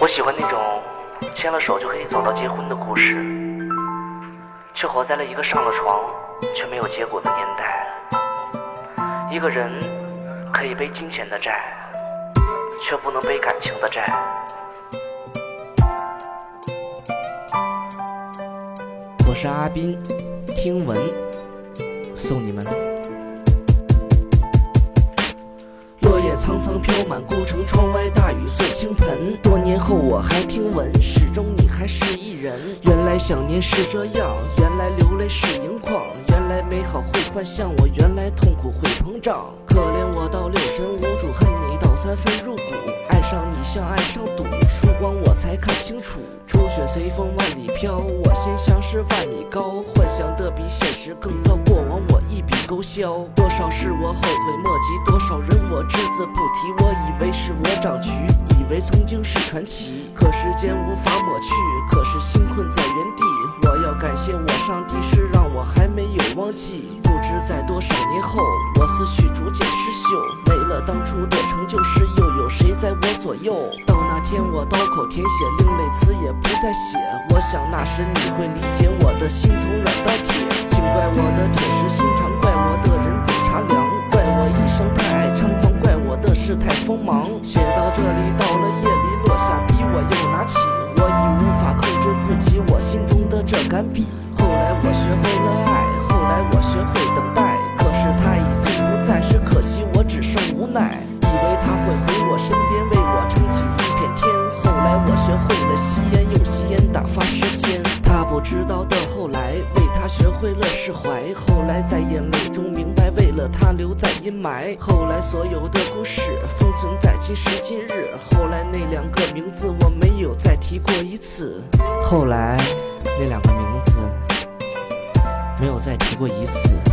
我喜欢那种牵了手就可以走到结婚的故事，却活在了一个上了床却没有结果的年代。一个人可以背金钱的债，却不能背感情的债。我是阿斌，听闻送你们。落叶苍苍飘满孤城，窗外大雨碎。后我还听闻，始终你还是一人。原来想念是这样，原来流泪是盈眶，原来美好会幻象，我原来痛苦会膨胀。可怜我到六神无主，恨你到三分入骨。爱上你像爱上赌，输光我才看清楚。初雪随风万里飘，我心像是万米高，幻想的比现实更糟，过往我一笔勾销。多少事我后悔莫及，多少人我只字不提。我以为是我长局，为曾经是传奇，可时间无法抹去，可是心困在原地。我要感谢我上帝，是让我还没有忘记。不知在多少年后，我思绪逐渐失秀，没了当初的成就时，又有谁在我左右？到那天我刀口舔血，另类词也不再写。我想那时你会理解我的心从软到铁，请怪我的铁敢比。后来我学会了爱，后来我学会等待，可是他已经不在，是可惜我只剩无奈。以为他会回我身边，为我撑起一片天。后来我学会了吸烟，用吸烟打发时间。他不知道的后来，为他学会了释怀。后来在眼泪中明白，为了他留在阴霾。后来所有的故事封存在今时今日。后来那两个名字我没有再提过一次。后来那两个名字没有再提过一次。